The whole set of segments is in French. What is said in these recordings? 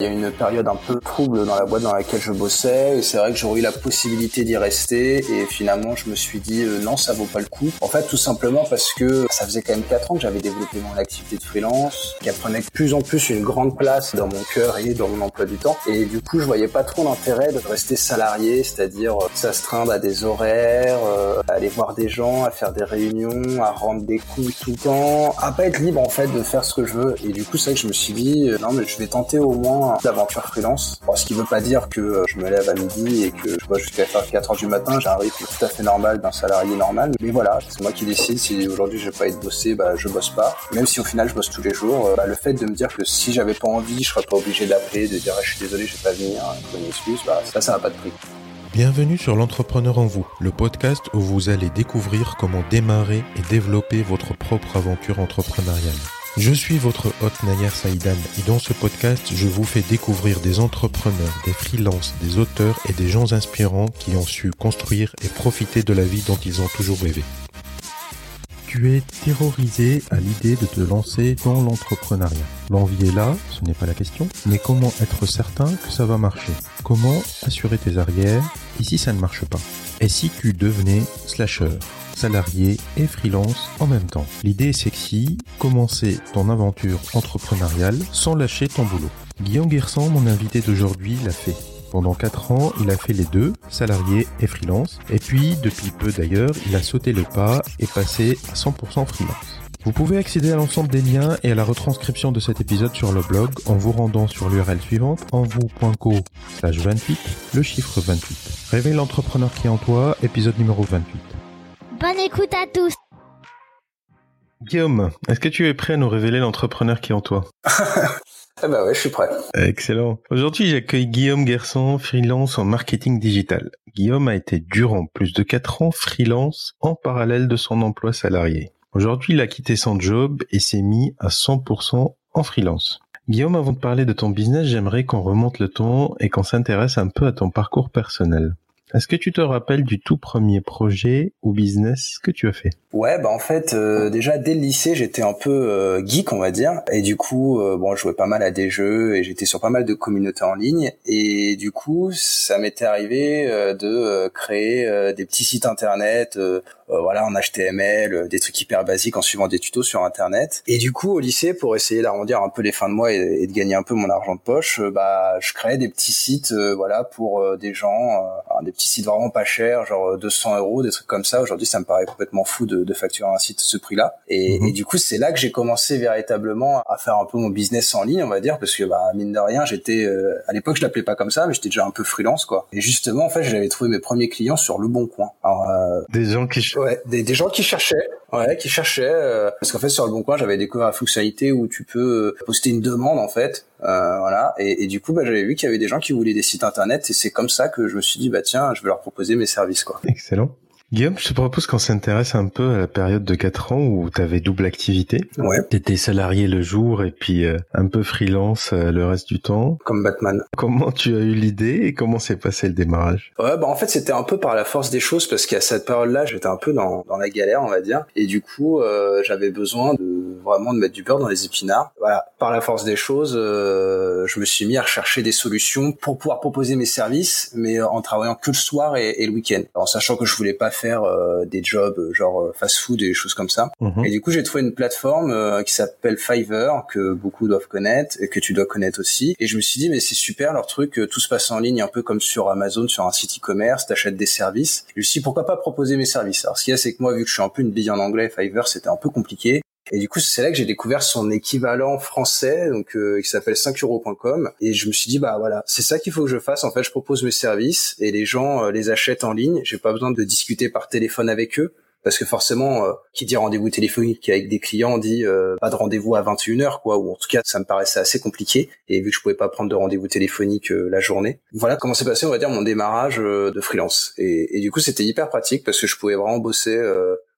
Il y a une période un peu trouble dans la boîte dans laquelle je bossais c'est vrai que j'aurais eu la possibilité d'y rester et finalement je me suis dit euh, non ça vaut pas le coup. En fait tout simplement parce que ça faisait quand même 4 ans que j'avais développé mon activité de freelance, qui prenait de plus en plus une grande place dans mon cœur et dans mon emploi du temps et du coup je voyais pas trop l'intérêt de rester salarié, c'est-à-dire euh, s'astreindre à des horaires, euh, aller voir des gens, à faire des réunions, à rendre des coups tout le temps, à pas être libre en fait de faire ce que je veux. Et du coup, c'est vrai que je me suis dit, euh, non mais je vais tenter au moins l'aventure freelance. Ce qui veut pas dire que euh, je me lève à midi et que je bosse jusqu'à 4 heures du matin, j'ai un rythme tout à fait normal d'un salarié normal. Mais voilà, c'est moi qui décide si aujourd'hui je vais pas être bossé, bah je bosse pas. Même si au final je bosse tous les jours, bah, le fait de me dire que si j'avais pas envie, je serais pas obligé d'appeler, de dire je suis désolé, je vais pas venir, une excuse, bah ça, ça n'a pas de prix. Bienvenue sur l'entrepreneur en vous, le podcast où vous allez découvrir comment démarrer et développer votre propre aventure entrepreneuriale. Je suis votre hôte Nayar Saïdan et dans ce podcast, je vous fais découvrir des entrepreneurs, des freelances, des auteurs et des gens inspirants qui ont su construire et profiter de la vie dont ils ont toujours rêvé. Tu es terrorisé à l'idée de te lancer dans l'entrepreneuriat. L'envie est là, ce n'est pas la question, mais comment être certain que ça va marcher? Comment assurer tes arrières et si ça ne marche pas? Et si tu devenais slasher? Salarié et freelance en même temps. L'idée est sexy, commencer ton aventure entrepreneuriale sans lâcher ton boulot. Guillaume Guersan, mon invité d'aujourd'hui, l'a fait. Pendant 4 ans, il a fait les deux, salarié et freelance. Et puis, depuis peu d'ailleurs, il a sauté le pas et passé à 100% freelance. Vous pouvez accéder à l'ensemble des liens et à la retranscription de cet épisode sur le blog en vous rendant sur l'URL suivante envou.co slash 28, le chiffre 28. Réveille l'entrepreneur qui est en toi, épisode numéro 28. Bonne écoute à tous. Guillaume, est-ce que tu es prêt à nous révéler l'entrepreneur qui est en toi Eh bah ouais, je suis prêt. Excellent. Aujourd'hui, j'accueille Guillaume Gerson, freelance en marketing digital. Guillaume a été durant plus de 4 ans freelance en parallèle de son emploi salarié. Aujourd'hui, il a quitté son job et s'est mis à 100% en freelance. Guillaume, avant de parler de ton business, j'aimerais qu'on remonte le ton et qu'on s'intéresse un peu à ton parcours personnel. Est-ce que tu te rappelles du tout premier projet ou business que tu as fait? Ouais, bah en fait, euh, déjà dès le lycée, j'étais un peu euh, geek, on va dire, et du coup, euh, bon, je jouais pas mal à des jeux et j'étais sur pas mal de communautés en ligne, et du coup, ça m'était arrivé de créer des petits sites internet, voilà, en HTML, des trucs hyper basiques en suivant des tutos sur internet. Et du coup, au lycée, pour essayer d'arrondir un peu les fins de mois et, de gagner un peu mon argent de poche, bah, je créais des petits sites, voilà, pour des gens, des petits sites vraiment pas chers, genre 200 euros, des trucs comme ça. Aujourd'hui, ça me paraît complètement fou de, de facturer un site ce prix-là. Et, mhm. et, du coup, c'est là que j'ai commencé véritablement à faire un peu mon business en ligne, on va dire, parce que bah mine de rien, j'étais euh, à l'époque, je l'appelais pas comme ça, mais j'étais déjà un peu freelance, quoi. Et justement, en fait, j'avais trouvé mes premiers clients sur le Bon Coin. Alors, euh, des gens qui ouais, des, des gens qui cherchaient, ouais, qui cherchaient, euh, parce qu'en fait, sur le Bon Coin, j'avais découvert la fonctionnalité où tu peux poster une demande, en fait, euh, voilà. Et, et, du coup, bah, j'avais vu qu'il y avait des gens qui voulaient des sites internet, et c'est comme ça que je me suis dit, bah tiens, je vais leur proposer mes services, quoi. Excellent. Guillaume, je te propose qu'on s'intéresse un peu à la période de 4 ans où tu avais double activité. Ouais. Tu étais salarié le jour et puis euh, un peu freelance euh, le reste du temps. Comme Batman. Comment tu as eu l'idée et comment s'est passé le démarrage? Ouais, bah en fait, c'était un peu par la force des choses parce qu'à cette période-là, j'étais un peu dans, dans la galère, on va dire. Et du coup, euh, j'avais besoin de vraiment de mettre du beurre dans les épinards. Voilà, par la force des choses, je me suis mis à rechercher des solutions pour pouvoir proposer mes services, mais en travaillant que le soir et, et le week-end. En sachant que je voulais pas faire euh, des jobs euh, genre euh, fast-food et des choses comme ça. Mhm. Et du coup, j'ai trouvé une plateforme qui s'appelle Fiverr que beaucoup doivent connaître et que tu dois connaître aussi. Et je me suis dit mais c'est super leur truc, tout se passe en ligne un peu comme sur Amazon, sur un site e-commerce, t'achètes des services. Je me suis dit pourquoi pas proposer mes services? Alors ce qu'il y a c'est que moi vu que je suis un peu une bille en anglais, Fiverr c'était un peu compliqué. Et du coup, c'est là que j'ai découvert son équivalent français, donc euh, qui s'appelle 5euros.com. Et je me suis dit, bah voilà, c'est ça qu'il faut que je fasse. En fait, je propose mes services et les gens euh, les achètent en ligne. J'ai pas besoin de discuter par téléphone avec eux. Parce que forcément, euh, qui dit rendez-vous téléphonique avec des clients dit pas de rendez-vous à 21h, quoi. Ou en tout cas, ça me paraissait assez compliqué. Et vu que je pouvais pas prendre de rendez-vous téléphonique la journée, voilà comment s'est passé, on va dire, mon démarrage de freelance. Et, et du coup, c'était hyper pratique parce que je pouvais vraiment bosser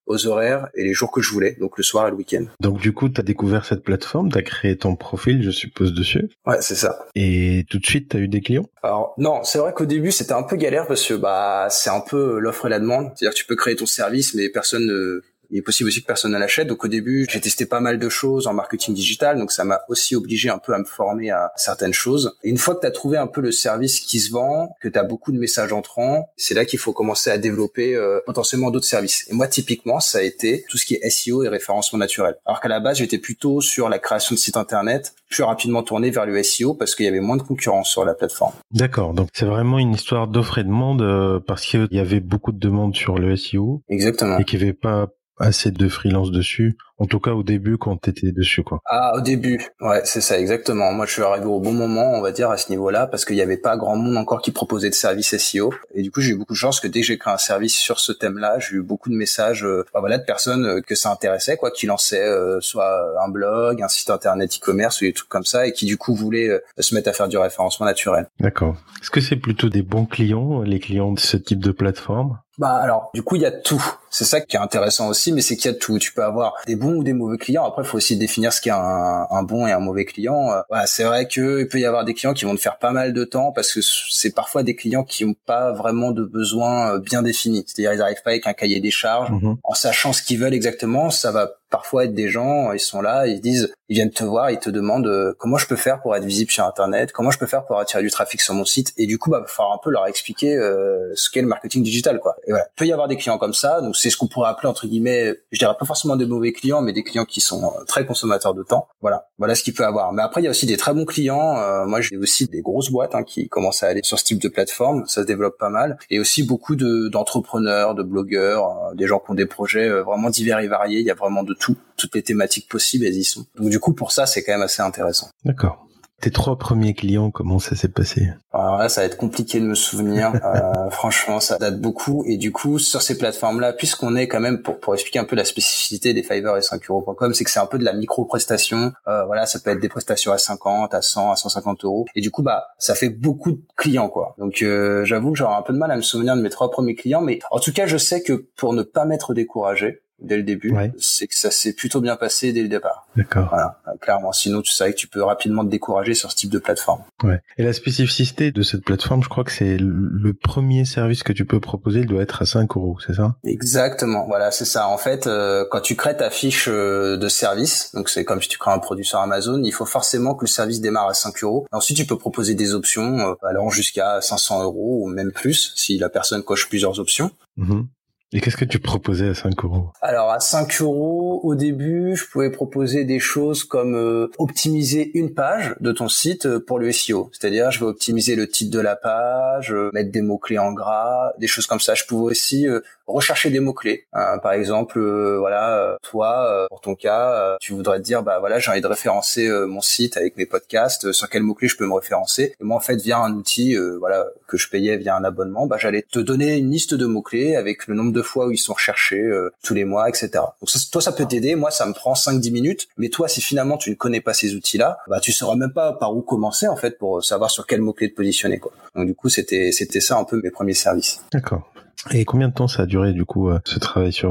aux horaires et les jours que je voulais, donc le soir et le week-end. Donc du coup, tu as découvert cette plateforme, tu as créé ton profil, je suppose, dessus Ouais, c'est ça. Et tout de suite, tu as eu des clients? Alors non, c'est vrai qu'au début, c'était un peu galère parce que bah c'est un peu l'offre et la demande. C'est-à-dire que tu peux créer ton service, mais personne ne Il est possible aussi que personne ne l'achète. Donc au début, j'ai testé pas mal de choses en marketing digital, donc ça m'a aussi obligé un peu à me former à certaines choses. Et une fois que tu as trouvé un peu le service qui se vend, que tu as beaucoup de messages entrants, c'est là qu'il faut commencer à développer euh, potentiellement d'autres services. Et moi, typiquement, ça a été tout ce qui est SEO et référencement naturel. Alors qu'à la base, j'étais plutôt sur la création de sites internet, plus rapidement tourné vers le SEO parce qu'il y avait moins de concurrence sur la plateforme. D'accord. Donc c'est vraiment une histoire d'offre et demande euh, parce qu'il y avait beaucoup de demandes sur le SEO. Exactement. Et qu'il n'y avait pas assez de freelance dessus. En tout cas, au début, quand t'étais dessus, quoi. Ah, au début. Ouais, c'est ça, exactement. Moi, je suis arrivé au bon moment, on va dire, à ce niveau-là, parce qu'il n'y avait pas grand monde encore qui proposait de services SEO. Et du coup, j'ai eu beaucoup de chance que dès que j'ai créé un service sur ce thème-là, j'ai eu beaucoup de messages, euh, voilà, de personnes euh, que ça intéressait, quoi, qui lançaient euh, soit un blog, un site internet e-commerce ou des trucs comme ça, et qui du coup voulaient se mettre à faire du référencement naturel. D'accord. Est-ce que c'est plutôt des bons clients, les clients de ce type de plateforme? Bah alors, du coup, il y a tout. C'est ça qui est intéressant aussi, mais c'est qu'il y a tout. Tu peux avoir des bons ou des mauvais clients. Après, il faut aussi définir ce qu'est un, un bon et un mauvais client. Euh, voilà, c'est vrai qu'il peut y avoir des clients qui vont te faire pas mal de temps parce que c'est parfois des clients qui n'ont pas vraiment de besoins euh, bien définis. C'est-à-dire, ils n'arrivent pas avec un cahier des charges, mhm. en sachant ce qu'ils veulent exactement. Ça va parfois être des gens, ils sont là, ils disent, ils viennent te voir, ils te demandent euh, comment je peux faire pour être visible sur Internet, comment je peux faire pour attirer du trafic sur mon site. Et du coup, bah, va falloir un peu leur expliquer euh, ce qu'est le marketing digital, quoi. Et voilà, il peut y avoir des clients comme ça, donc c'est ce qu'on pourrait appeler entre guillemets, je dirais pas forcément des mauvais clients, mais des clients qui sont euh, très consommateurs de temps. Voilà, voilà ce qu'il peut avoir. Mais après, il y a aussi des très bons clients. moi, j'ai aussi des grosses boîtes hein, qui commencent à aller sur ce type de plateforme. Ça se développe pas mal, et aussi beaucoup de d'entrepreneurs, de blogueurs, des gens qui ont des projets vraiment divers et variés. Il y a vraiment de tout toutes les thématiques possibles, elles y sont. Donc du coup, pour ça, c'est quand même assez intéressant. D'accord. Tes trois premiers clients, comment ça s'est passé? Alors là, ça va être compliqué de me souvenir. euh, franchement, ça date beaucoup. Et du coup, sur ces plateformes-là, puisqu'on est quand même, pour, pour expliquer un peu la spécificité des Fiverr et 5 euros.com, c'est que c'est un peu de la micro-prestation. Euh, voilà, ça peut être des prestations à 50, à 100, à 150 euros. Et du coup, bah, ça fait beaucoup de clients, quoi. Donc, euh, j'avoue que j'aurais un peu de mal à me souvenir de mes trois premiers clients. Mais en tout cas, je sais que pour ne pas m'être découragé, dès le début, c'est que ça s'est plutôt bien passé dès le départ. D'accord. Voilà, clairement. Sinon, tu sais que tu peux rapidement te décourager sur ce type de plateforme. Ouais. Et la spécificité de cette plateforme, je crois que c'est le premier service que tu peux proposer, il doit être à 5 euros, c'est ça? Exactement. Voilà, c'est ça. En fait, euh, quand tu crées ta fiche euh, de service, donc c'est comme si tu crées un produit sur Amazon, il faut forcément que le service démarre à 5 euros. Ensuite, tu peux proposer des options euh, allant jusqu'à 500 euros ou même plus si la personne coche plusieurs options. Mm-hmm. Et qu'est-ce que tu proposais à 5 euros Alors à 5 euros, au début, je pouvais proposer des choses comme euh, optimiser une page de ton site euh, pour le SEO. C'est-à-dire, je vais optimiser le titre de la page, euh, mettre des mots-clés en gras, des choses comme ça. Je pouvais aussi rechercher des mots-clés. par exemple, voilà, toi, pour ton cas, tu voudrais te dire, bah voilà, j'ai envie de référencer mon site avec mes podcasts, sur quel mot-clé je peux me référencer. Et moi, en fait, via un outil, voilà, que je payais via un abonnement, bah j'allais te donner une liste de mots-clés avec le nombre de fois où ils sont recherchés euh, tous les mois, etc. Donc ça, toi, ça peut t'aider. Moi, ça me prend 5-10 minutes. Mais toi, si finalement tu ne connais pas ces outils-là, bah tu sauras même pas par où commencer en fait pour savoir sur quel mot-clé te positionner. Quoi. Donc du coup, c'était c'était ça un peu mes premiers services. D'accord. Et combien de temps ça a duré du coup euh, ce travail sur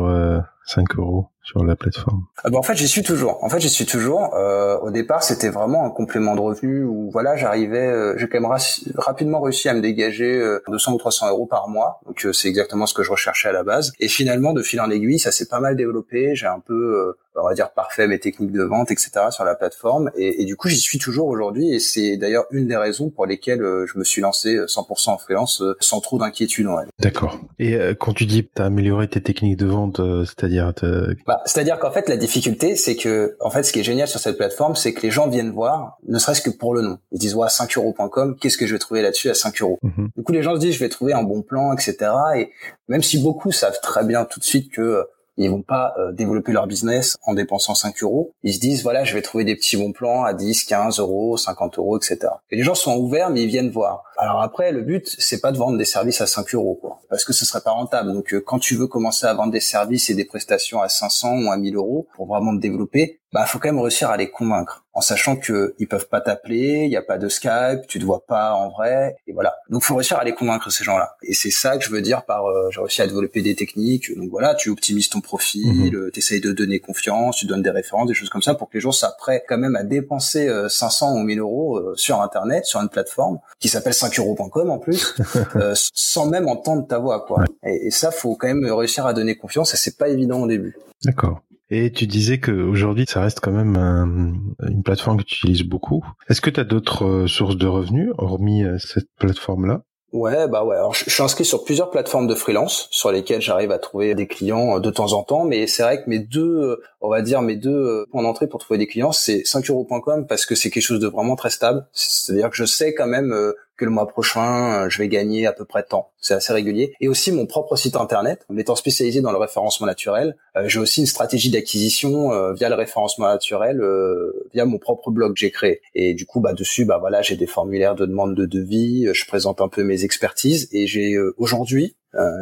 5 euh, euros? Sur la plateforme ah bah, En fait, j'y suis toujours. En fait, j'y suis toujours. Euh, au départ, c'était vraiment un complément de revenu où voilà, j'arrivais, euh, j'ai quand même rapidement réussi à me dégager euh, 200 ou 300 euros par mois. Donc euh, c'est exactement ce que je recherchais à la base. Et finalement, de fil en aiguille, ça s'est pas mal développé. J'ai un peu, euh, on va dire, parfait mes techniques de vente, etc. sur la plateforme. Et, et du coup, j'y suis toujours aujourd'hui. Et c'est d'ailleurs une des raisons pour lesquelles je me suis lancé 100% en freelance sans trop d'inquiétude. D'accord. Et quand tu dis t'as amélioré tes techniques de vente, c'est-à-dire bah, c'est-à-dire qu'en fait, la difficulté, c'est que, en fait, ce qui est génial sur cette plateforme, c'est que les gens viennent voir, ne serait-ce que pour le nom. Ils disent, ouais, 5euros.com, qu'est-ce que je vais trouver là-dessus à 5 euros? Mhm. Du coup, les gens se disent, je vais trouver un bon plan, etc. Et même si beaucoup savent très bien tout de suite que ils vont pas euh, développer leur business en dépensant 5 euros. Ils se disent, voilà, je vais trouver des petits bons plans à 10, 15 euros, 50 euros, etc. Et les gens sont ouverts, mais ils viennent voir. Alors après, le but, c'est pas de vendre des services à 5 euros, quoi, parce que ce serait pas rentable. Donc, euh, quand tu veux commencer à vendre des services et des prestations à 500 ou à 1000 euros pour vraiment te développer, bah faut quand même réussir à les convaincre en sachant que ils peuvent pas t'appeler, il y a pas de Skype, tu te vois pas en vrai et voilà. Donc faut réussir à les convaincre ces gens-là. Et c'est ça que je veux dire par euh, j'ai réussi à développer des techniques. Donc voilà, tu optimises ton profil, mhm. tu essayes de donner confiance, tu donnes des références, des choses comme ça pour que les gens prêts quand même à dépenser 500 euh, ou 1000 euros euh, sur internet, sur une plateforme qui s'appelle 5euros.com en plus, sans même entendre ta voix quoi. Et, et ça faut quand même réussir à donner confiance et c'est pas évident au début. D'accord. Et tu disais qu'aujourd'hui, ça reste quand même une plateforme que tu utilises beaucoup. Est-ce que tu as d'autres euh, sources de revenus, hormis euh, cette plateforme-là? Ouais, bah ouais. Alors, je suis inscrit sur plusieurs plateformes de freelance sur lesquelles j'arrive à trouver des clients euh, de temps en temps, mais c'est vrai que mes deux, on va dire mes deux points d'entrée pour trouver des clients, c'est 5euros.com parce que c'est quelque chose de vraiment très stable. C'est-à-dire que je sais quand même que le mois prochain, euh, je vais gagner à peu près tant. C'est assez régulier. Et aussi mon propre site internet, en spécialisé dans le référencement naturel, euh, j'ai aussi une stratégie d'acquisition euh, via le référencement naturel, via mon propre blog que j'ai créé. Et du coup, bah dessus, bah voilà, j'ai des formulaires de demande de devis, je présente un peu mes expertises et j'ai aujourd'hui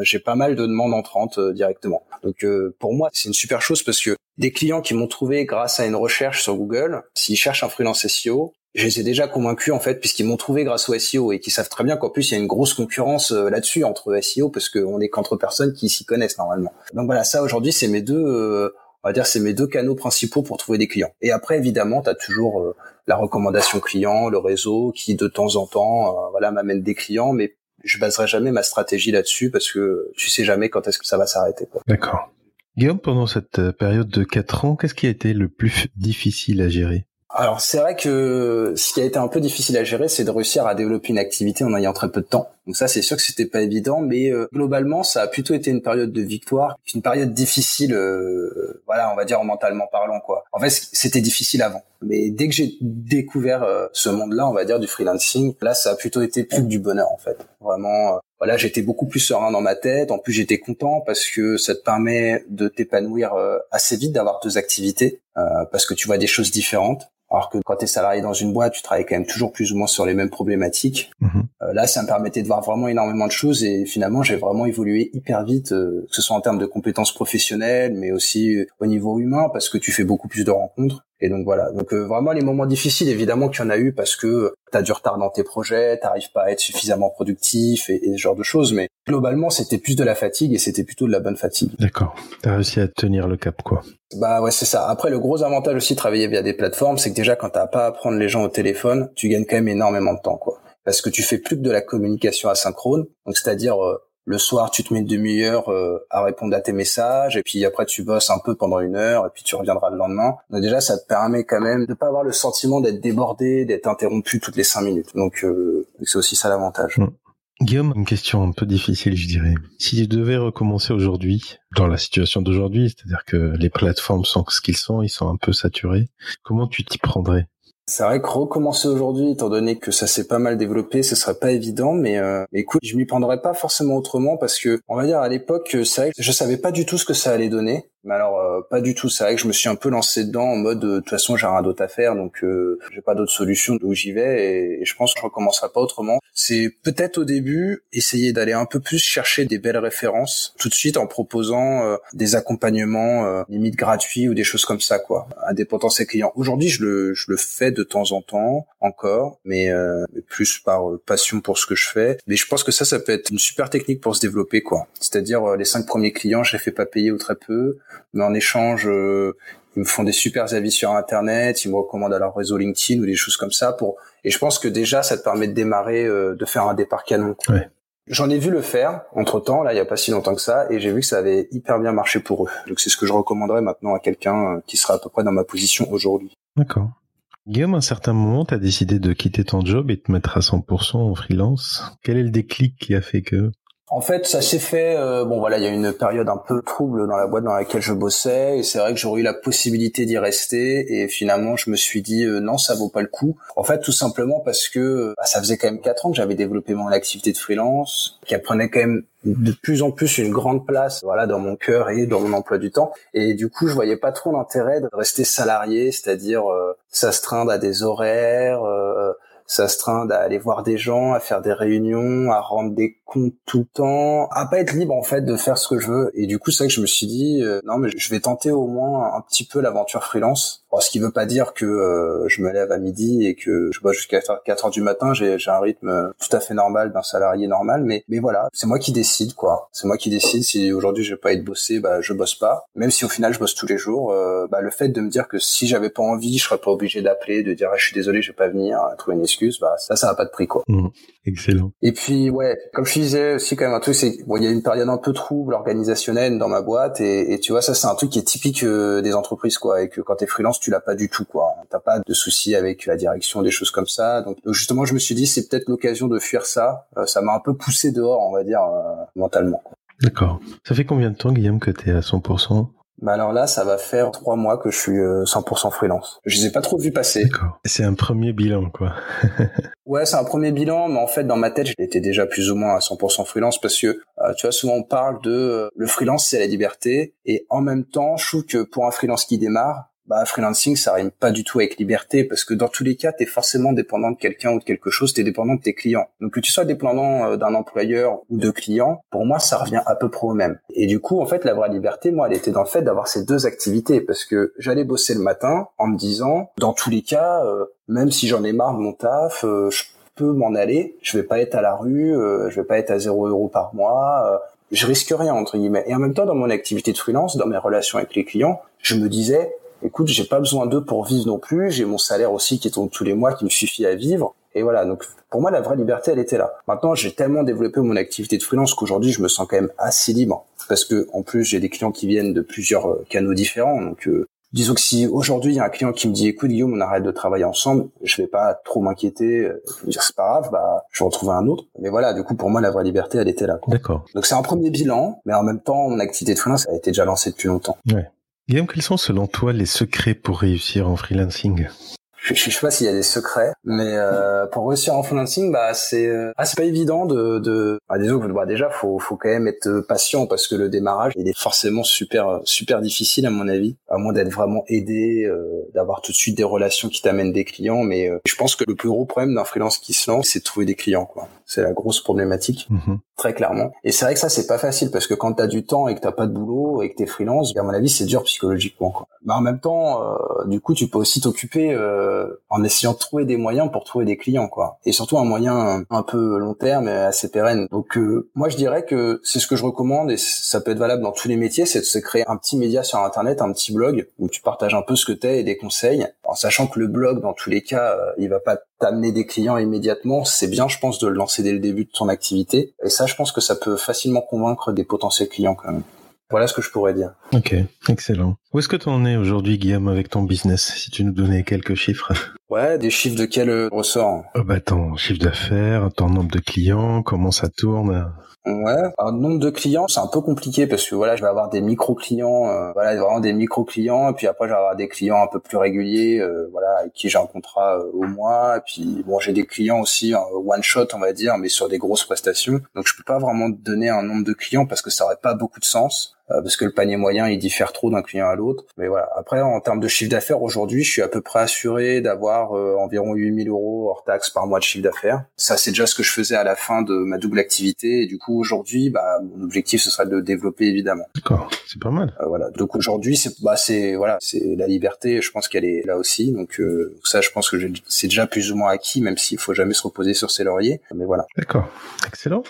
j'ai pas mal de demandes entrantes directement. Donc pour moi, c'est une super chose parce que des clients qui m'ont trouvé grâce à une recherche sur Google, s'ils cherchent un freelance SEO, je les ai déjà convaincus en fait puisqu'ils m'ont trouvé grâce au SEO et qu'ils savent très bien qu'en plus il y a une grosse concurrence euh, là-dessus entre SEO parce qu'on est qu'entre personnes qui s'y connaissent normalement. Donc voilà, ça aujourd'hui c'est mes deux euh, on va dire c'est mes deux canaux principaux pour trouver des clients. Et après évidemment, tu as toujours euh, la recommandation client, le réseau qui de temps en temps voilà m'amène des clients mais je baserai jamais ma stratégie là-dessus parce que tu sais jamais quand est-ce que ça va s'arrêter. D'accord. Guillaume, pendant cette période de 4 ans, qu'est-ce qui a été le plus difficile à gérer? Alors c'est vrai que ce qui a été un peu difficile à gérer, c'est de réussir à développer une activité en ayant très peu de temps. Donc ça, c'est sûr que c'était pas évident, mais euh, globalement, ça a plutôt été une période de victoire, une période difficile, euh, voilà, on va dire mentalement parlant, quoi. En fait, c'était difficile avant, mais dès que j'ai découvert euh, ce monde-là, on va dire du freelancing, là, ça a plutôt été plus que du bonheur, en fait. Vraiment, voilà, j'étais beaucoup plus serein dans ma tête. En plus, j'étais content parce que ça te permet de t'épanouir assez vite, d'avoir deux activités, parce que tu vois des choses différentes. Alors que quand tu es salarié dans une boîte, tu travailles quand même toujours plus ou moins sur les mêmes problématiques. Mhm. Euh, là, ça me permettait de voir vraiment énormément de choses et finalement, j'ai vraiment évolué hyper vite, euh, que ce soit en termes de compétences professionnelles, mais aussi euh, au niveau humain, parce que tu fais beaucoup plus de rencontres. Et donc voilà. Donc vraiment les moments difficiles, évidemment qu'il y en a eu parce que tu as du retard dans tes projets, t'arrives pas à être suffisamment productif et, et ce genre de choses. Mais globalement, c'était plus de la fatigue et c'était plutôt de la bonne fatigue. D'accord. T'as réussi à tenir le cap, quoi. Bah ouais, c'est ça. Après, le gros avantage aussi de travailler via des plateformes, c'est que déjà quand t'as pas à prendre les gens au téléphone, tu gagnes quand même énormément de temps, quoi. Parce que tu fais plus que de la communication asynchrone. Donc c'est-à-dire euh, le soir, tu te mets une demi-heure euh, à répondre à tes messages, et puis après tu bosses un peu pendant une heure, et puis tu reviendras le lendemain. Déjà, ça te permet quand même de pas avoir le sentiment d'être débordé, d'être interrompu toutes les cinq minutes. Donc euh, c'est aussi ça l'avantage. Mm. Guillaume, une question un peu difficile, je dirais. Si tu devais recommencer aujourd'hui, dans la situation d'aujourd'hui, c'est-à-dire que les plateformes sont ce qu'ils sont, ils sont un peu saturés, comment tu t'y prendrais? C'est vrai que recommencer aujourd'hui, étant donné que ça s'est pas mal développé, ce serait pas évident, mais euh, écoute, je m'y prendrais pas forcément autrement parce que, on va dire, à l'époque, c'est vrai que je savais pas du tout ce que ça allait donner. Mais alors euh, pas du tout. C'est vrai que je me suis un peu lancé dedans en mode de toute façon j'ai rien d'autre à faire donc euh, j'ai pas d'autre solution d'où j'y vais et, je pense que je recommencerai pas autrement. C'est peut-être au début essayer d'aller un peu plus chercher des belles références tout de suite en proposant euh, des accompagnements euh, limite gratuits ou des choses comme ça quoi à des potentiels clients. Aujourd'hui je le je le fais de temps en temps encore mais, mais plus par passion pour ce que je fais. Mais je pense que ça ça peut être une super technique pour se développer quoi. C'est-à-dire les cinq premiers clients je les fais pas payer ou très peu mais en échange, euh, ils me font des super avis sur Internet, ils me recommandent à leur réseau LinkedIn ou des choses comme ça. Pour et je pense que déjà, ça te permet de démarrer, euh, de faire un départ canon. J'en ai vu le faire entre temps, là, il y a pas si longtemps que ça, et j'ai vu que ça avait hyper bien marché pour eux. Donc c'est ce que je recommanderais maintenant à quelqu'un euh, qui sera à peu près dans ma position aujourd'hui. D'accord. Guillaume, à un certain moment, tu as décidé de quitter ton job et de te mettre à 100% en freelance. Quel est le déclic qui a fait que en fait, ça s'est fait. Euh, bon, voilà, il y a une période un peu trouble dans la boîte dans laquelle je bossais, et c'est vrai que j'aurais eu la possibilité d'y rester. Et finalement, je me suis dit euh, non, ça vaut pas le coup. En fait, tout simplement parce que bah, ça faisait quand même quatre ans que j'avais développé mon activité de freelance, qui apprenait quand même de plus en plus une grande place, voilà, dans mon cœur et dans mon emploi du temps. Et du coup, je voyais pas trop l'intérêt de rester salarié, c'est-à-dire euh, s'astreindre à des horaires s'astreindre à aller voir des gens, à faire des réunions, à rendre des comptes tout le temps, à pas être libre en fait de faire ce que je veux. Et du coup, c'est vrai que je me suis dit euh, non mais je vais tenter au moins un petit peu l'aventure freelance. ce qui veut pas dire que euh, je me lève à midi et que je bosse jusqu'à 4 heures du matin. J'ai un rythme tout à fait normal d'un salarié normal, mais mais voilà, c'est moi qui décide quoi. C'est moi qui décide si aujourd'hui je vais pas être bossé, bah je bosse pas. Même si au final je bosse tous les jours, euh, bah le fait de me dire que si j'avais pas envie, je serais pas obligé d'appeler, de dire ah, je suis désolé, je vais pas venir, trouver une excuse, bah ça ça n'a pas de prix quoi. Mmh. excellent. Et puis ouais, comme je disais aussi quand même un truc, c'est bon il y a une période un peu trouble organisationnelle dans ma boîte et, tu vois ça c'est un truc qui est typique euh, des entreprises quoi et que quand t'es freelance tu l'as pas du tout quoi. T'as pas de soucis avec la direction, des choses comme ça. Donc justement je me suis dit c'est peut-être l'occasion de fuir ça. Euh, ça m'a un peu poussé dehors on va dire mentalement. D'accord. Ça fait combien de temps, Guillaume, que tu es à 100% bah alors là, ça va faire trois mois que je suis 100% euh, freelance. Je les ai pas trop vus passer. D'accord. C'est un premier bilan, quoi. ouais, c'est un premier bilan, mais en fait, dans ma tête, j'étais déjà plus ou moins à 100% freelance parce que, euh, tu vois, souvent on parle de euh, le freelance, c'est la liberté, et en même temps, je trouve que pour un freelance qui démarre, bah freelancing ça rime pas du tout avec liberté parce que dans tous les cas tu es forcément dépendant de quelqu'un ou de quelque chose tu es dépendant de tes clients. Donc que tu sois dépendant euh, d'un employeur ou de clients pour moi ça revient à peu près au même. Et du coup en fait la vraie liberté moi elle était dans le fait d'avoir ces deux activités parce que j'allais bosser le matin en me disant dans tous les cas euh, même si j'en ai marre de mon taf euh, je peux m'en aller. Je vais pas être à la rue je vais pas être à zéro euros par mois je risque rien entre guillemets. Et en même temps dans mon activité de freelance dans mes relations avec les clients je me disais écoute, j'ai pas besoin d'eux pour vivre non plus, j'ai mon salaire aussi qui tombe tous les mois qui me suffit à vivre. Et voilà, donc pour moi la vraie liberté elle était là. Maintenant j'ai tellement développé mon activité de freelance qu'aujourd'hui je me sens quand même assez libre parce que en plus j'ai des clients qui viennent de plusieurs euh, canaux différents. Donc euh, disons que si aujourd'hui il y a un client qui me dit écoute Guillaume on arrête de travailler ensemble, je vais pas trop m'inquiéter, euh, je vais dire c'est pas grave, bah je vais retrouver un autre. Mais voilà, du coup pour moi la vraie liberté elle était là. D'accord. Donc c'est un premier bilan, mais en même temps mon activité de freelance a été déjà lancée depuis longtemps. Ouais. Guillaume, quels sont selon toi les secrets pour réussir en freelancing? Je, je, sais pas s'il y a des secrets, mais euh, pour réussir en freelancing, bah c'est euh, ah, c'est pas évident de de bah, disons bah, déjà faut faut quand même être patient parce que le démarrage il est forcément super super difficile à mon avis, à moins d'être vraiment aidé, euh, d'avoir tout de suite des relations qui t'amènent des clients, mais euh, je pense que le plus gros problème d'un freelance qui se lance, c'est de trouver des clients quoi. C'est la grosse problématique, mhm. très clairement. Et c'est vrai que ça, c'est pas facile parce que quand t'as du temps et que t'as pas de boulot et que t'es freelance, à mon avis, c'est dur psychologiquement. Quoi. Mais en même temps, euh, du coup, tu peux aussi t'occuper euh, en essayant de trouver des moyens pour trouver des clients, quoi. Et surtout un moyen un peu long terme et assez pérenne. Donc, euh, moi, je dirais que c'est ce que je recommande et ça peut être valable dans tous les métiers, c'est de se créer un petit média sur Internet, un petit blog où tu partages un peu ce que t'es et des conseils, en sachant que le blog, dans tous les cas, il va pas t'amener des clients immédiatement, c'est bien, je pense, de le lancer dès le début de ton activité. Et ça, je pense que ça peut facilement convaincre des potentiels clients quand même. Voilà ce que je pourrais dire. Ok, excellent. Où est-ce que tu en es aujourd'hui, Guillaume, avec ton business Si tu nous donnais quelques chiffres? Ouais, des chiffres de quel euh, ressort? Oh bah, Ton chiffre d'affaires, ton nombre de clients, comment ça tourne? Ouais, un nombre de clients, c'est un peu compliqué parce que voilà, je vais avoir des micro clients, euh, voilà, vraiment des micro clients, et puis après je vais avoir des clients un peu plus réguliers, euh, voilà, avec qui j'ai un contrat euh, au mois, et puis bon, j'ai des clients aussi one shot, on va dire, mais sur des grosses prestations. Donc je peux pas vraiment donner un nombre de clients parce que ça aurait pas beaucoup de sens. Euh, parce que le panier moyen il diffère trop d'un client à l'autre. Mais voilà. Après, en termes de chiffre d'affaires, aujourd'hui, je suis à peu près assuré d'avoir euh, environ 8000 euros hors taxes par mois de chiffre d'affaires. Ça, c'est déjà ce que je faisais à la fin de ma double activité. Et du coup, aujourd'hui, bah, mon objectif ce serait de le développer évidemment. D'accord, c'est pas mal. Euh, voilà. Donc aujourd'hui, c'est bah, c'est voilà, c'est la liberté. Je pense qu'elle est là aussi. Donc ça, je pense que c'est déjà plus ou moins acquis, même s'il faut jamais se reposer sur ses lauriers. Mais voilà. D'accord, excellent.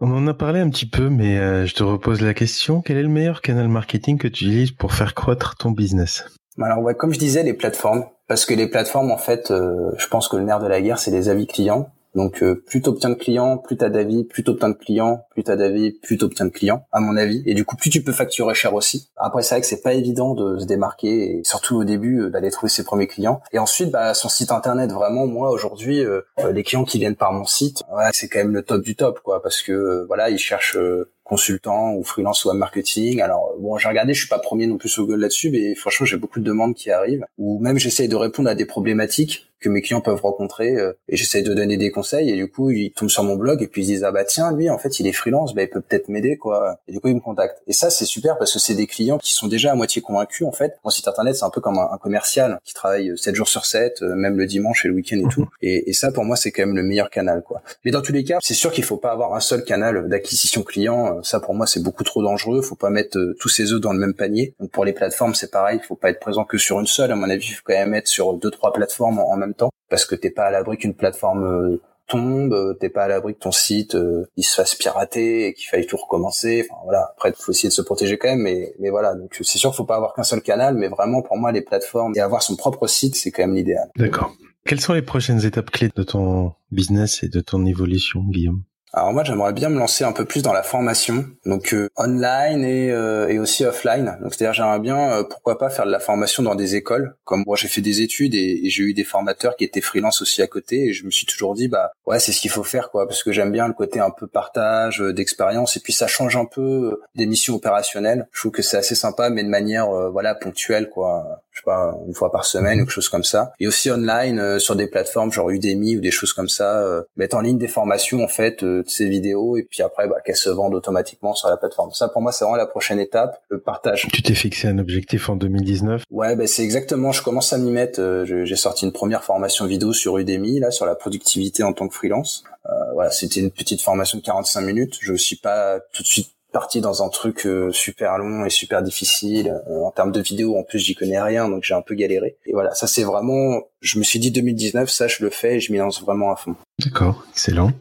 On en a parlé un petit peu, mais euh, je te repose la question. Quel est le meilleur canal marketing que tu utilises pour faire croître ton business? Alors ouais, comme je disais, les plateformes. Parce que les plateformes, en fait, euh, je pense que le nerf de la guerre, c'est les avis clients. Donc euh, plus t'obtiens de clients, plus t'as d'avis, plus t'obtiens de clients, plus t'as d'avis, plus t'obtiens de clients, à mon avis. Et du coup, plus tu peux facturer cher aussi. Après, c'est vrai que c'est pas évident de se démarquer, et surtout au début, euh, d'aller trouver ses premiers clients. Et ensuite, bah, son site internet, vraiment, moi aujourd'hui, euh, les clients qui viennent par mon site, c'est quand même le top du top, quoi, parce que voilà, ils cherchent consultant ou freelance web marketing. Alors bon, j'ai regardé, je suis pas premier non plus sur Google là-dessus, mais franchement, j'ai beaucoup de demandes qui arrivent. Ou même j'essaye de répondre à des problématiques que mes clients peuvent rencontrer euh, et j'essaie de donner des conseils et du coup ils tombent sur mon blog et puis ils disent ah bah tiens lui en fait il est freelance bah il peut peut-être m'aider quoi. Et du coup ils me contactent. Et ça c'est super parce que c'est des clients qui sont déjà à moitié convaincus en fait. Mon site internet c'est un peu comme un, commercial qui travaille 7 jours sur 7 euh, même le dimanche et le week-end et tout. Et, et ça pour moi c'est quand même le meilleur canal quoi. Mais dans tous les cas c'est sûr qu'il faut pas avoir un seul canal d'acquisition client. Ça pour moi c'est beaucoup trop dangereux. Faut pas mettre tous ses œufs dans le même panier. Donc pour les plateformes c'est pareil. Il faut pas être présent que sur une seule. À mon avis faut quand même être sur deux trois plateformes en, même temps parce que t'es pas à l'abri qu'une plateforme euh, tombe, euh, t'es pas à l'abri que ton site euh, il se fasse pirater et qu'il faille tout recommencer. Enfin voilà, après faut essayer de se protéger quand même, mais mais voilà. Donc c'est sûr qu'il faut pas avoir qu'un seul canal, mais vraiment pour moi les plateformes et avoir son propre site c'est quand même l'idéal. D'accord. Quelles sont les prochaines étapes clés de ton business et de ton évolution, Guillaume? Alors moi j'aimerais bien me lancer un peu plus dans la formation, donc euh, online et, euh, et aussi offline. Donc c'est-à-dire j'aimerais bien euh, pourquoi pas faire de la formation dans des écoles. Comme moi j'ai fait des études et, j'ai eu des formateurs qui étaient freelance aussi à côté et je me suis toujours dit bah ouais c'est ce qu'il faut faire quoi parce que j'aime bien le côté un peu partage d'expérience et puis ça change un peu des missions opérationnelles. Je trouve que c'est assez sympa mais de manière voilà ponctuelle quoi. Je sais pas une fois par semaine ou quelque chose comme ça. Et aussi online sur des plateformes genre Udemy ou des choses comme ça, mettre en ligne des formations en fait ces vidéos et puis après bah, qu'elles se vendent automatiquement sur la plateforme. Ça pour moi c'est vraiment la prochaine étape, le partage. Tu t'es fixé un objectif en 2019 Ouais, bah, c'est exactement. Je commence à m'y mettre. Euh, j'ai sorti une première formation vidéo sur Udemy là sur la productivité en tant que freelance. Euh, voilà, c'était une petite formation de 45 minutes. Je suis pas tout de suite parti dans un truc euh, super long et super difficile en termes de vidéo en plus j'y connais rien donc j'ai un peu galéré et voilà ça c'est vraiment je me suis dit 2019 ça je le fais et je m'y lance vraiment à fond d'accord excellent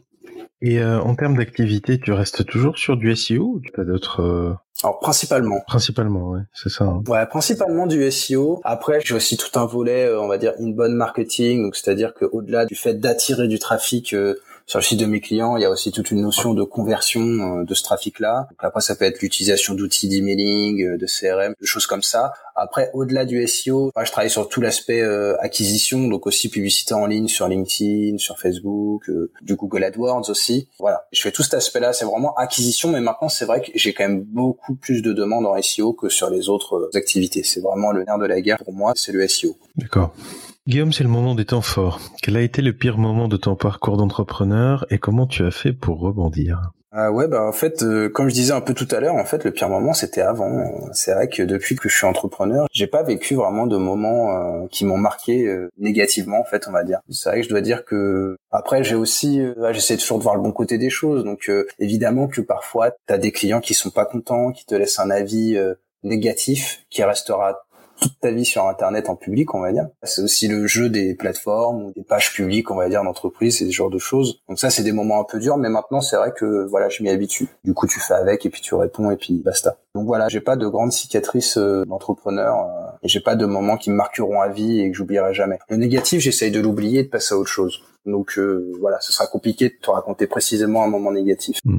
et euh, en termes d'activité, tu restes toujours sur du SEO ou tu as d'autres euh, Alors principalement. Principalement, ouais, c'est ça. Hein. Ouais, principalement du SEO. Après, j'ai aussi tout un volet, on va dire, inbound marketing, donc c'est-à-dire qu'au-delà du fait d'attirer du trafic sur le site de mes clients, il y a aussi toute une notion de conversion euh, de ce trafic-là. Après, ça peut être l'utilisation d'outils d'emailing, euh, de CRM, de choses comme ça. Après, au-delà du SEO, moi, je travaille sur tout l'aspect euh, acquisition, donc aussi publicité en ligne sur LinkedIn, sur Facebook, du Google AdWords aussi. Voilà, je fais tout cet aspect-là. C'est vraiment acquisition, mais maintenant, c'est vrai que j'ai quand même beaucoup plus de demandes en SEO que sur les autres activités. C'est vraiment le nerf de la guerre pour moi, c'est le SEO. D'accord. Guillaume, c'est le moment des temps forts. Quel a été le pire moment de ton parcours d'entrepreneur et comment tu as fait pour rebondir? Ah ouais bah en fait euh, comme je disais un peu tout à l'heure en fait le pire moment c'était avant. C'est vrai que depuis que je suis entrepreneur j'ai pas vécu vraiment de moments euh, qui m'ont marqué euh, négativement en fait on va dire. C'est vrai que je dois dire que après j'ai aussi j'essaie toujours de voir le bon côté des choses. Donc évidemment que parfois tu as des clients qui sont pas contents qui te laissent un avis négatif qui restera toute ta vie sur Internet en public, on va dire. C'est aussi le jeu des plateformes ou des pages publiques, on va dire, d'entreprise, c'est ce genre de choses. Donc ça, c'est des moments un peu durs, mais maintenant, c'est vrai que voilà, je m'y habitue. Du coup, tu fais avec et puis tu réponds et puis basta. Donc voilà, j'ai pas de grandes cicatrices euh, d'entrepreneur euh, et j'ai pas de moments qui me marqueront à vie et que j'oublierai jamais. Le négatif, j'essaye de l'oublier et de passer à autre chose. Donc euh, voilà, ce sera compliqué de te raconter précisément un moment négatif. Mmh.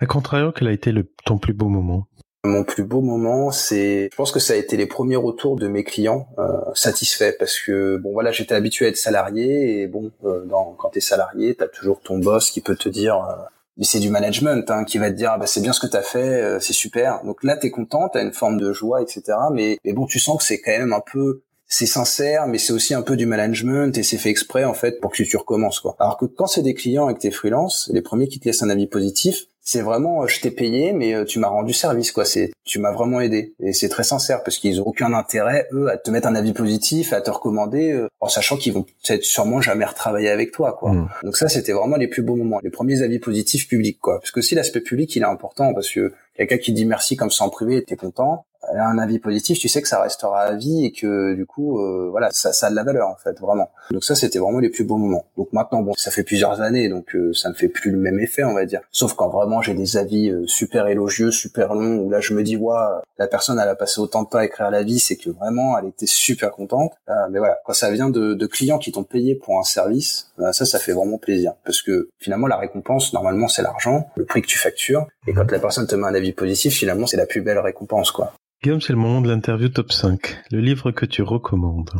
À contrario, quel a été ton plus beau moment? Mon plus beau moment, c'est, je pense que ça a été les premiers retours de mes clients euh, satisfaits parce que bon voilà, j'étais habitué à être salarié et bon, euh, dans, quand t'es salarié, t'as toujours ton boss qui peut te dire, euh, mais c'est du management, hein, qui va te dire ah bah c'est bien ce que t'as fait, euh, c'est super. Donc là t'es content, t'as une forme de joie, etc. Mais mais bon, tu sens que c'est quand même un peu c'est sincère, mais c'est aussi un peu du management et c'est fait exprès en fait pour que tu recommences quoi. Alors que quand c'est des clients avec tes freelances, les premiers qui te laissent un avis positif, c'est vraiment euh, je t'ai payé mais euh, tu m'as rendu service quoi. C'est tu m'as vraiment aidé. Et c'est très sincère parce qu'ils ont aucun intérêt eux à te mettre un avis positif à te recommander euh, en sachant qu'ils vont peut-être sûrement jamais retravailler avec toi quoi. Mmh. donc ça c'était vraiment les plus beaux moments les premiers avis positifs publics quoi. Parce que aussi l'aspect public il est important parce que quelqu'un qui dit merci comme ça en privé t'es content un avis positif, tu sais que ça restera à vie et que du coup, euh, voilà, ça, ça a de la valeur en fait, vraiment. Donc ça, c'était vraiment les plus beaux moments. Donc maintenant, bon, ça fait plusieurs années, donc euh, ça ne fait plus le même effet, on va dire. Sauf quand vraiment j'ai des avis euh, super élogieux, super longs, où là je me dis, ouais, la personne elle a passé autant de temps à écrire la vie, c'est que vraiment elle était super contente. mais voilà, quand ça vient de, de clients qui t'ont payé pour un service, ça, ça fait vraiment plaisir, parce que finalement la récompense, normalement, c'est l'argent, le prix que tu factures, et quand la personne te met un avis positif, finalement, c'est la plus belle récompense, quoi. Guillaume, c'est le moment de l'interview top 5. Le livre que tu recommandes.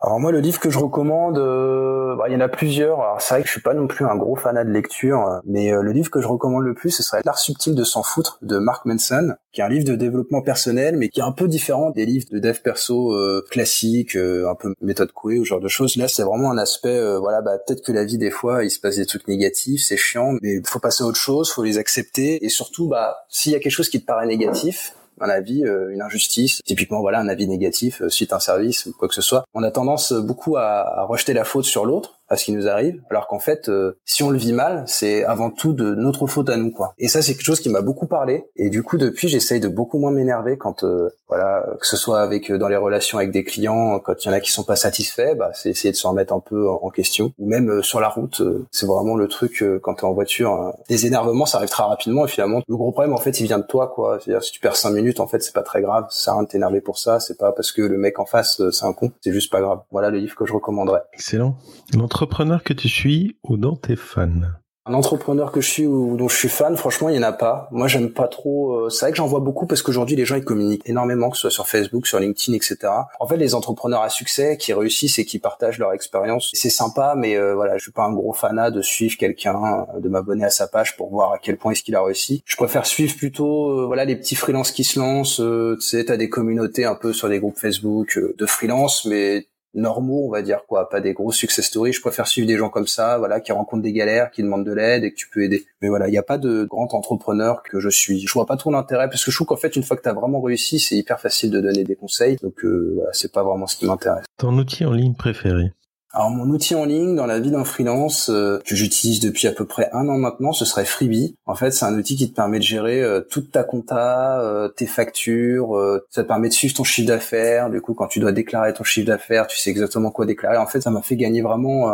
Alors moi, le livre que je recommande, euh, bah, il y en a plusieurs. Alors c'est vrai que je suis pas non plus un gros fanat de lecture, mais euh, le livre que je recommande le plus, ce serait L'art subtil de s'en foutre de Mark Manson, qui est un livre de développement personnel, mais qui est un peu différent des livres de dev perso euh, classiques, un peu méthode Coué ou genre de choses. Là, c'est vraiment un aspect, voilà, bah, peut-être que la vie des fois, il se passe des trucs négatifs, c'est chiant, mais il faut passer à autre chose, faut les accepter, et surtout, bah, s'il y a quelque chose qui te paraît négatif, un avis, euh, une injustice, typiquement voilà un avis négatif euh, suite à un service ou quoi que ce soit, on a tendance beaucoup à, à rejeter la faute sur l'autre à ce qui nous arrive, alors qu'en fait, euh, si on le vit mal, c'est avant tout de notre faute à nous, quoi. Et ça, c'est quelque chose qui m'a beaucoup parlé. Et du coup, depuis, j'essaye de beaucoup moins m'énerver quand, euh, voilà, que ce soit avec dans les relations avec des clients, quand il y en a qui sont pas satisfaits, bah, c'est essayer de se remettre un peu en, question. Ou même sur la route, c'est vraiment le truc quand t'es en voiture. Hein. Des énervements, ça arrive très rapidement. Et finalement, le gros problème, en fait, il vient de toi, quoi. C'est-à-dire, si tu perds cinq minutes, en fait, c'est pas très grave. Ça sert à rien de t'énerver pour ça. C'est pas parce que le mec en face, c'est un con. C'est juste pas grave. Voilà le livre que je recommanderais. Excellent. L'entrepreneur que tu suis ou dont t'es fan un entrepreneur que je suis ou dont je suis fan, franchement, il y en a pas. Moi, j'aime pas trop. Euh, c'est vrai que j'en vois beaucoup parce qu'aujourd'hui, les gens ils communiquent énormément, que ce soit sur Facebook, sur LinkedIn, etc. En fait, les entrepreneurs à succès qui réussissent et qui partagent leur expérience, c'est sympa, mais euh, voilà, je suis pas un gros fanat de suivre quelqu'un, euh, de m'abonner à sa page pour voir à quel point est-ce qu'il a réussi. Je préfère suivre plutôt, voilà, les petits freelances qui se lancent. tu sais, t'as des communautés un peu sur des groupes Facebook de freelance, mais normaux, on va dire quoi, pas des gros success stories. Je préfère suivre des gens comme ça, voilà, qui rencontrent des galères, qui demandent de l'aide et que tu peux aider. Mais voilà, il n'y a pas de grand entrepreneur que je suis. Je vois pas trop l'intérêt parce que je trouve qu'en fait, une fois que tu as vraiment réussi, c'est hyper facile de donner des conseils. Donc euh, voilà, c'est pas vraiment ce qui m'intéresse. Ton outil en ligne préféré? Alors mon outil en ligne dans la vie d'un freelance euh, que j'utilise depuis à peu près un an maintenant, ce serait Freebie. En fait, c'est un outil qui te permet de gérer euh, toute ta compta, euh, tes factures, ça te permet de suivre ton chiffre d'affaires. Du coup, quand tu dois déclarer ton chiffre d'affaires, tu sais exactement quoi déclarer. En fait, ça m'a fait gagner vraiment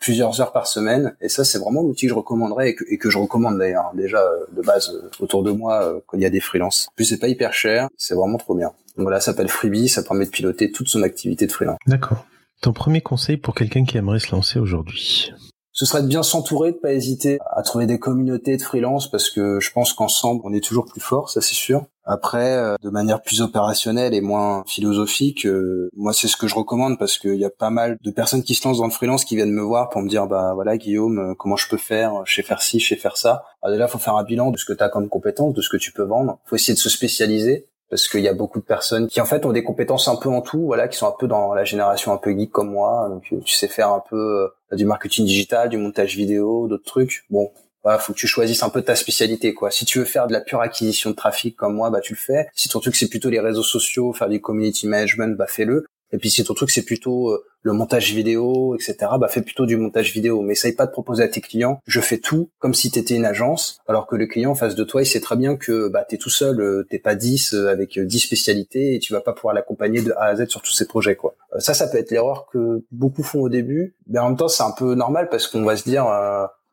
plusieurs heures par semaine. Et ça, c'est vraiment l'outil que je recommanderais et que, et que je recommande d'ailleurs hein, déjà de base autour de moi quand il y a des freelances. En plus, c'est pas hyper cher, c'est vraiment trop bien. Donc voilà, ça s'appelle Freebie, ça permet de piloter toute son activité de freelance. D'accord. Ton premier conseil pour quelqu'un qui aimerait se lancer aujourd'hui? Ce serait de bien s'entourer, de pas hésiter à trouver des communautés de freelance parce que je pense qu'ensemble on est toujours plus fort, ça c'est sûr. Après, euh, de manière plus opérationnelle et moins philosophique, euh, moi c'est ce que je recommande parce qu'il y a pas mal de personnes qui se lancent dans le freelance qui viennent me voir pour me dire bah voilà Guillaume, euh, comment je peux faire, je sais faire ci, je sais faire ça. Alors là, faut faire un bilan de ce que tu as comme compétence, de ce que tu peux vendre. Faut essayer de se spécialiser parce qu'il y a beaucoup de personnes qui en fait ont des compétences un peu en tout, voilà, qui sont un peu dans la génération un peu geek comme moi. Donc tu sais faire un peu euh, du marketing digital, du montage vidéo, d'autres trucs. Bon, voilà, faut que tu choisisses un peu ta spécialité quoi. Si tu veux faire de la pure acquisition de trafic comme moi, bah tu le fais. Si ton truc c'est plutôt les réseaux sociaux, faire du community management, bah fais-le. Et puis si ton truc c'est plutôt euh, le montage vidéo, etc., bah fais plutôt du montage vidéo. Mais essaye pas de proposer à tes clients, je fais tout comme si tu étais une agence, alors que le client en face de toi, il sait très bien que bah t'es tout seul, euh, t'es pas 10 euh, avec 10 spécialités et tu vas pas pouvoir l'accompagner de A à Z sur tous ses projets quoi. Ça, ça peut être l'erreur que beaucoup font au début, mais en même temps c'est un peu normal parce qu'on va se dire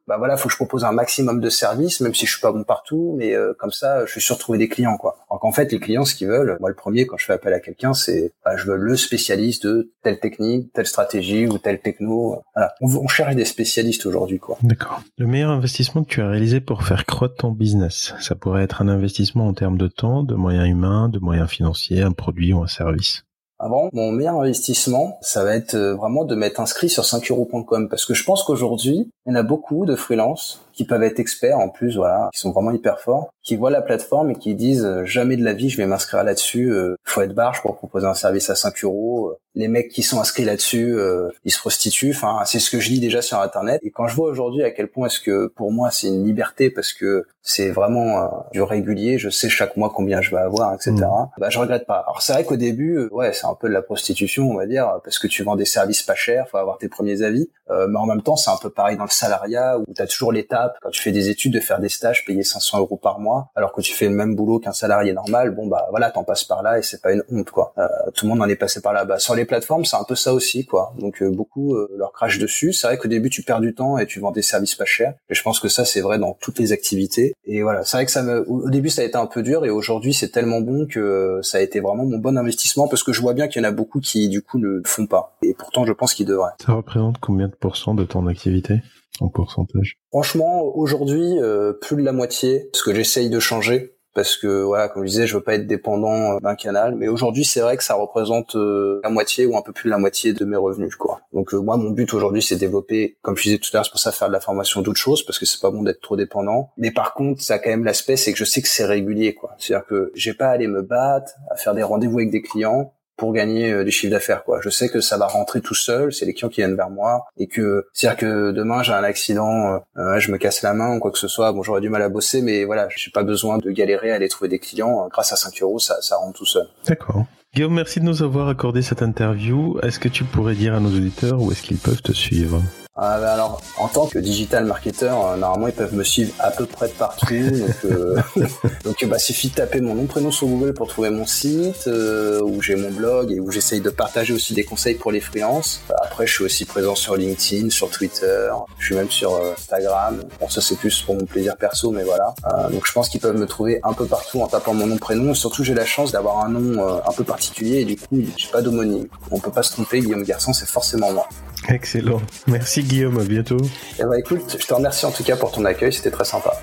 bah voilà, faut que je propose un maximum de services, même si je suis pas bon partout, mais euh, comme ça, je suis sûr de trouver des clients, quoi. Alors qu'en fait, les clients, ce qu'ils veulent, moi le premier, quand je fais appel à quelqu'un, c'est, bah, je veux le spécialiste de telle technique, telle stratégie ou telle techno. Voilà, on, on cherche des spécialistes aujourd'hui, quoi. D'accord. Le meilleur investissement que tu as réalisé pour faire croître ton business, ça pourrait être un investissement en termes de temps, de moyens humains, de moyens financiers, un produit ou un service. Avant, mon meilleur investissement, ça va être euh, vraiment de m'être inscrit sur 5euros.com parce que je pense qu'aujourd'hui, il y en a beaucoup de freelances qui peuvent être experts en plus, voilà, qui sont vraiment hyper forts, qui voient la plateforme et qui disent euh, jamais de la vie je vais m'inscrire là-dessus, euh, faut être barge pour proposer un service à 5 euros. Les mecs qui sont inscrits là-dessus, ils se prostituent. Enfin, c'est ce que je lis déjà sur internet. Et quand je vois aujourd'hui à quel point est-ce que pour moi c'est une liberté parce que c'est vraiment du régulier, je sais chaque mois combien je vais avoir, etc. Mmh. Bah je regrette pas. Alors c'est vrai qu'au début, ouais, c'est un peu de la prostitution, on va dire, parce que tu vends des services pas chers, faut avoir tes premiers avis. mais en même temps, c'est un peu pareil dans le salariat où tu as toujours quand tu fais des études de faire des stages payés 500 euros par mois alors que tu fais le même boulot qu'un salarié normal bon bah voilà t'en passes par là et c'est pas une honte quoi. Euh, tout le monde en est passé par là. Bas sur les plateformes c'est un peu ça aussi quoi. Donc euh, beaucoup euh, leur crash dessus. C'est vrai qu'au début tu perds du temps et tu vends des services pas chers. Et je pense que ça c'est vrai dans toutes les activités. Et voilà c'est vrai que ça au début ça a été un peu dur et aujourd'hui c'est tellement bon que ça a été vraiment mon bon investissement parce que je vois bien qu'il y en a beaucoup qui du coup ne le font pas. Et pourtant je pense qu'ils devraient. Ça représente combien de pourcents de ton activité? En pourcentage Franchement, aujourd'hui, euh, plus de la moitié, parce que j'essaye de changer parce que voilà, comme je disais, je veux pas être dépendant euh, d'un canal. Mais aujourd'hui, c'est vrai que ça représente euh, la moitié ou un peu plus de la moitié de mes revenus, quoi. Donc euh, moi, mon but aujourd'hui, c'est développer, comme je disais tout à l'heure, c'est pour ça faire de la formation d'autres choses, parce que c'est pas bon d'être trop dépendant. Mais par contre, ça a quand même l'aspect, c'est que je sais que c'est régulier, quoi. C'est-à-dire que j'ai pas à aller me battre, à faire des rendez-vous avec des clients pour gagner euh, des chiffres d'affaires quoi. Je sais que ça va rentrer tout seul, c'est les clients qui viennent vers moi et que c'est-à-dire que demain j'ai un accident, euh, je me casse la main ou quoi que ce soit, bon j'aurais du mal à bosser mais voilà, j'ai pas besoin de galérer à aller trouver des clients grâce à 5 euros, ça ça rentre tout seul. D'accord. Guillaume, merci de nous avoir accordé cette interview. Est-ce que tu pourrais dire à nos auditeurs où est-ce qu'ils peuvent te suivre? Ah, bah alors, en tant que digital marketeur, euh, normalement, ils peuvent me suivre à peu près de partout. donc, euh, donc bah, suffit de taper mon nom, prénom sur Google pour trouver mon site, euh, où j'ai mon blog et où j'essaye de partager aussi des conseils pour les freelances. Après, je suis aussi présent sur LinkedIn, sur Twitter, je suis même sur euh, Instagram. Bon, ça, c'est plus pour mon plaisir perso, mais voilà. donc, je pense qu'ils peuvent me trouver un peu partout en tapant mon nom, prénom. surtout, j'ai la chance d'avoir un nom un peu particulier et du coup, j'ai pas d'homonyme. On peut pas se tromper, Guillaume Garçon, c'est forcément moi. Excellent. Merci Guillaume, à bientôt. Eh ben, écoute, je te remercie en tout cas pour ton accueil, c'était très sympa.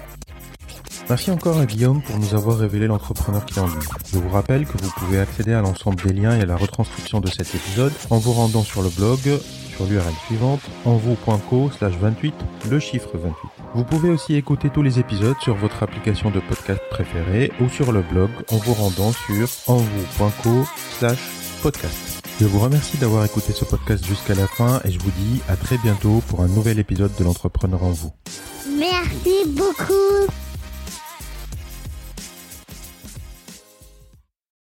Merci encore à Guillaume pour nous avoir révélé l'entrepreneur qui en lui. Je vous rappelle que vous pouvez accéder à l'ensemble des liens et à la retranscription de cet épisode en vous rendant sur le blog sur l'URL suivante envou.co slash 28 le chiffre 28. Vous pouvez aussi écouter tous les épisodes sur votre application de podcast préférée ou sur le blog en vous rendant sur envou.co slash podcast. Je vous remercie d'avoir écouté ce podcast jusqu'à la fin et je vous dis à très bientôt pour un nouvel épisode de l'entrepreneur en vous. Merci beaucoup.